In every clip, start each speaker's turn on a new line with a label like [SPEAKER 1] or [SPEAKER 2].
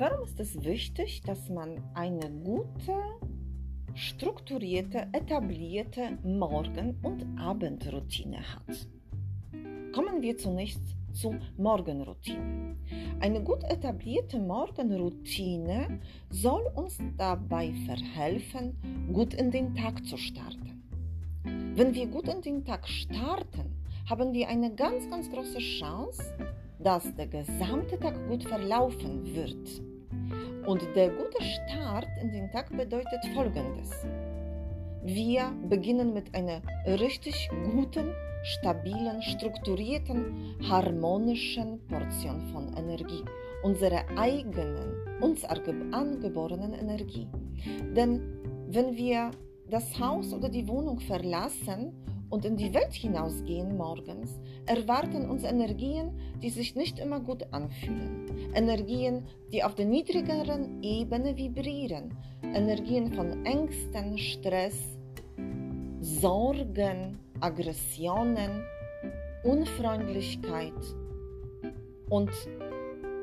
[SPEAKER 1] Warum ist es wichtig, dass man eine gute, strukturierte, etablierte Morgen- und Abendroutine hat? Kommen wir zunächst zur Morgenroutine. Eine gut etablierte Morgenroutine soll uns dabei verhelfen, gut in den Tag zu starten. Wenn wir gut in den Tag starten, haben wir eine ganz, ganz große Chance, dass der gesamte Tag gut verlaufen wird. Und der gute Start in den Tag bedeutet Folgendes. Wir beginnen mit einer richtig guten, stabilen, strukturierten, harmonischen Portion von Energie, unserer eigenen, uns angeborenen Energie. Denn wenn wir das Haus oder die Wohnung verlassen und in die Welt hinausgehen morgens, erwarten uns Energien, die sich nicht immer gut anfühlen. Energien, die auf der niedrigeren Ebene vibrieren. Energien von Ängsten, Stress, Sorgen, Aggressionen, Unfreundlichkeit. Und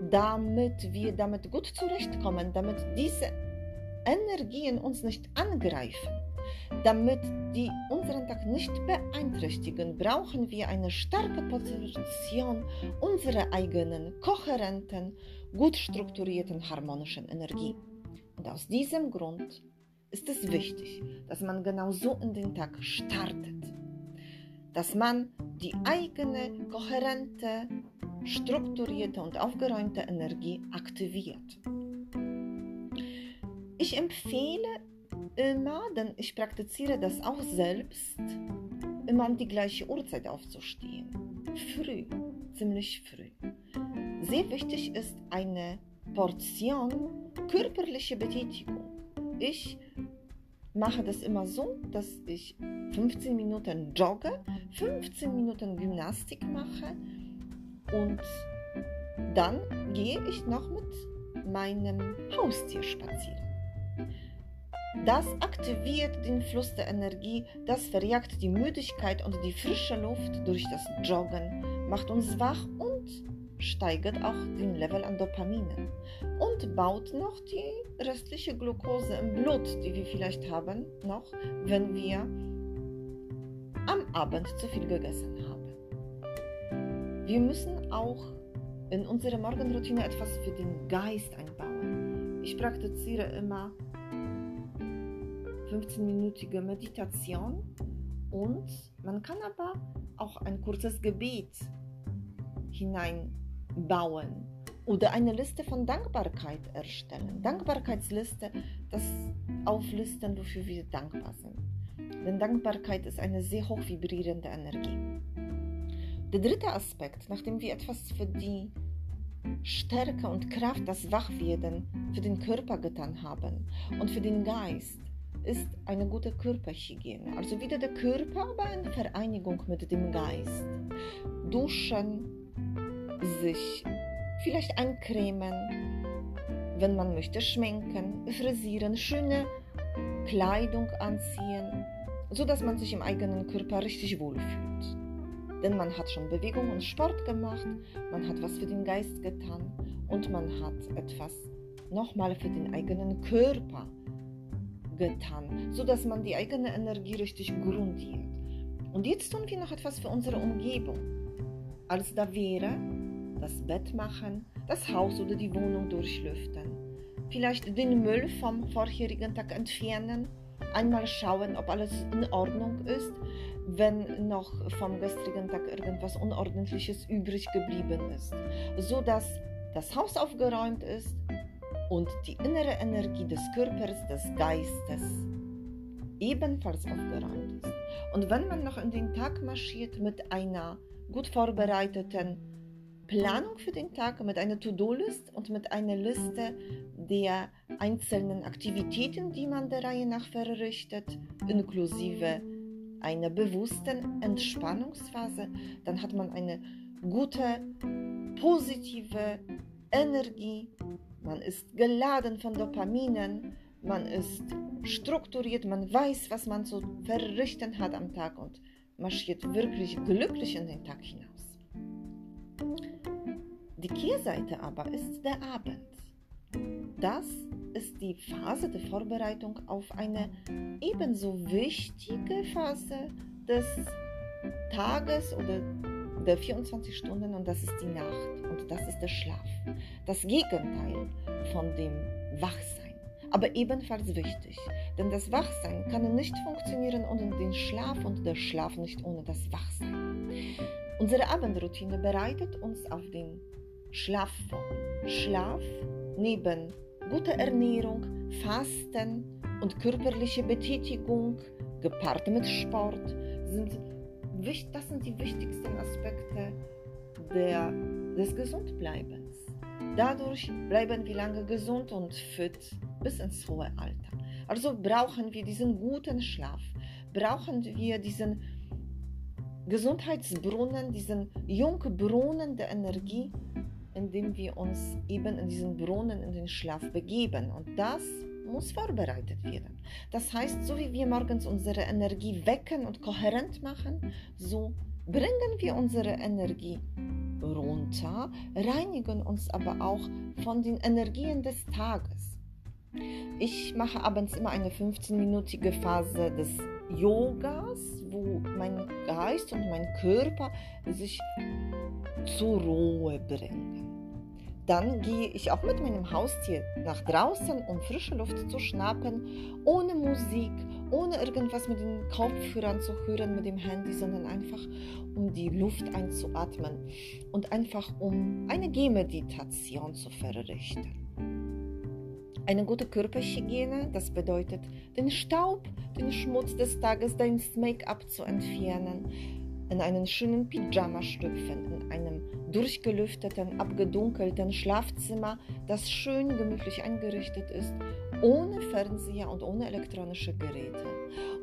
[SPEAKER 1] damit wir damit gut zurechtkommen, damit diese Energien uns nicht angreifen, damit die unseren Tag nicht beeinträchtigen, brauchen wir eine starke Position unserer eigenen, kohärenten, gut strukturierten, harmonischen Energie. Und aus diesem Grund ist es wichtig, dass man genau so in den Tag startet. Dass man die eigene, kohärente, strukturierte und aufgeräumte Energie aktiviert. Ich empfehle immer, denn ich praktiziere das auch selbst, immer um die gleiche Uhrzeit aufzustehen. Früh, ziemlich früh. Sehr wichtig ist eine Portion körperliche Betätigung. Ich mache das immer so, dass ich 15 Minuten jogge, 15 Minuten Gymnastik mache und dann gehe ich noch mit meinem Haustier spazieren. Das aktiviert den Fluss der Energie, das verjagt die Müdigkeit und die frische Luft durch das Joggen, macht uns wach und steigert auch den Level an Dopaminen und baut noch die restliche Glucose im Blut, die wir vielleicht haben, noch, wenn wir am Abend zu viel gegessen haben. Wir müssen auch in unsere Morgenroutine etwas für den Geist einbauen. Ich praktiziere immer 15-minütige Meditation und man kann aber auch ein kurzes Gebet hineinbauen oder eine Liste von Dankbarkeit erstellen. Dankbarkeitsliste, das auflisten, wofür wir dankbar sind. Denn Dankbarkeit ist eine sehr hoch vibrierende Energie. Der dritte Aspekt, nachdem wir etwas für die Stärke und Kraft, das Wachwerden für den Körper getan haben und für den Geist, ist eine gute Körperhygiene. Also wieder der Körper, aber in Vereinigung mit dem Geist. Duschen, sich vielleicht eincremen, wenn man möchte, schminken, frisieren, schöne Kleidung anziehen, sodass man sich im eigenen Körper richtig wohlfühlt. Denn man hat schon Bewegung und Sport gemacht, man hat was für den Geist getan und man hat etwas nochmal für den eigenen Körper getan, sodass man die eigene Energie richtig grundiert. Und jetzt tun wir noch etwas für unsere Umgebung. Als da wäre, das Bett machen, das Haus oder die Wohnung durchlüften, vielleicht den Müll vom vorherigen Tag entfernen, einmal schauen, ob alles in Ordnung ist, wenn noch vom gestrigen Tag irgendwas Unordentliches übrig geblieben ist, so dass das Haus aufgeräumt ist, und die innere Energie des Körpers, des Geistes ebenfalls aufgeräumt ist. Und wenn man noch in den Tag marschiert mit einer gut vorbereiteten Planung für den Tag, mit einer To-Do-List und mit einer Liste der einzelnen Aktivitäten, die man der Reihe nach verrichtet, inklusive einer bewussten Entspannungsphase, dann hat man eine gute, positive Energie man ist geladen von Dopaminen, man ist strukturiert, man weiß, was man zu verrichten hat am Tag und marschiert wirklich glücklich in den Tag hinaus. Die Kehrseite aber ist der Abend. das ist die Phase der Vorbereitung auf eine ebenso wichtige Phase des Tages oder der 24 Stunden und das ist die Nacht und das ist der Schlaf. Das Gegenteil von dem Wachsein. Aber ebenfalls wichtig, denn das Wachsein kann nicht funktionieren ohne den Schlaf und der Schlaf nicht ohne das Wachsein. Unsere Abendroutine bereitet uns auf den Schlaf vor. Schlaf neben guter Ernährung, Fasten und körperliche Betätigung gepaart mit Sport sind das sind die wichtigsten Aspekte der, des Gesundbleibens. Dadurch bleiben wir lange gesund und fit bis ins hohe Alter. Also brauchen wir diesen guten Schlaf, brauchen wir diesen Gesundheitsbrunnen, diesen Jungbrunnen der Energie, indem wir uns eben in diesen Brunnen in den Schlaf begeben. Und das muss vorbereitet werden. Das heißt, so wie wir morgens unsere Energie wecken und kohärent machen, so bringen wir unsere Energie runter, reinigen uns aber auch von den Energien des Tages. Ich mache abends immer eine 15-minütige Phase des Yogas, wo mein Geist und mein Körper sich zur Ruhe bringen. Dann gehe ich auch mit meinem Haustier nach draußen, um frische Luft zu schnappen, ohne Musik, ohne irgendwas mit den Kopfhörern zu hören, mit dem Handy, sondern einfach um die Luft einzuatmen und einfach um eine Gehmeditation zu verrichten. Eine gute Körperhygiene, das bedeutet, den Staub, den Schmutz des Tages, dein Make-up zu entfernen, in einen schönen Pyjama schlüpfen, durchgelüfteten, abgedunkelten Schlafzimmer, das schön gemütlich eingerichtet ist, ohne Fernseher und ohne elektronische Geräte.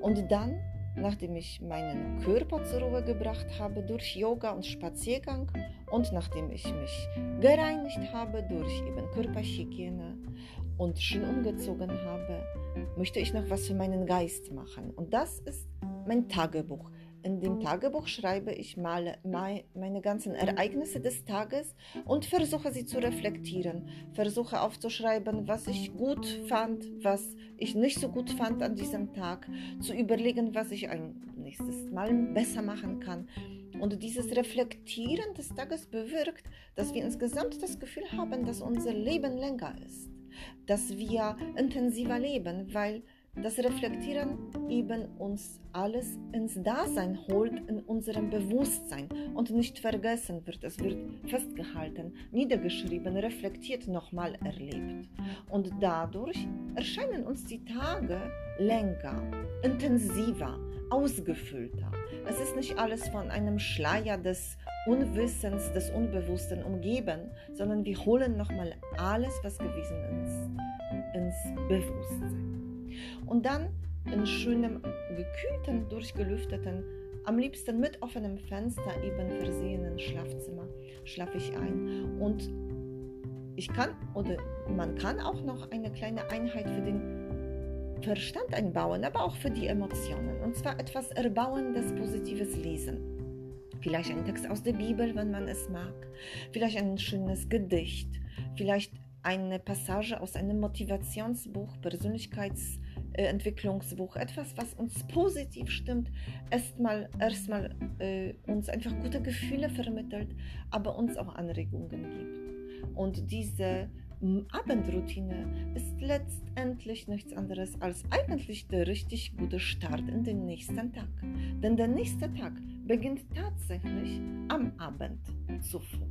[SPEAKER 1] Und dann, nachdem ich meinen Körper zur Ruhe gebracht habe durch Yoga und Spaziergang und nachdem ich mich gereinigt habe durch eben Körperhygiene und schön umgezogen habe, möchte ich noch was für meinen Geist machen. Und das ist mein Tagebuch. In dem Tagebuch schreibe ich mal meine ganzen Ereignisse des Tages und versuche sie zu reflektieren. Versuche aufzuschreiben, was ich gut fand, was ich nicht so gut fand an diesem Tag. Zu überlegen, was ich ein nächstes Mal besser machen kann. Und dieses Reflektieren des Tages bewirkt, dass wir insgesamt das Gefühl haben, dass unser Leben länger ist. Dass wir intensiver leben, weil das Reflektieren eben uns alles ins Dasein holt, in unserem Bewusstsein und nicht vergessen wird. Es wird festgehalten, niedergeschrieben, reflektiert, nochmal erlebt. Und dadurch erscheinen uns die Tage länger, intensiver, ausgefüllter. Es ist nicht alles von einem Schleier des Unwissens, des Unbewussten umgeben, sondern wir holen nochmal alles, was gewesen ist, ins Bewusstsein. Und dann in schönem, gekühlten, durchgelüfteten, am liebsten mit offenem Fenster eben versehenen Schlafzimmer schlafe ich ein. Und ich kann oder man kann auch noch eine kleine Einheit für den Verstand einbauen, aber auch für die Emotionen. Und zwar etwas Erbauendes, Positives lesen. Vielleicht ein Text aus der Bibel, wenn man es mag. Vielleicht ein schönes Gedicht. Vielleicht eine Passage aus einem Motivationsbuch, Persönlichkeits- äh, etwas, was uns positiv stimmt, erstmal erstmal äh, uns einfach gute Gefühle vermittelt, aber uns auch Anregungen gibt. Und diese Abendroutine ist letztendlich nichts anderes als eigentlich der richtig gute Start in den nächsten Tag. Denn der nächste Tag beginnt tatsächlich am Abend zuvor.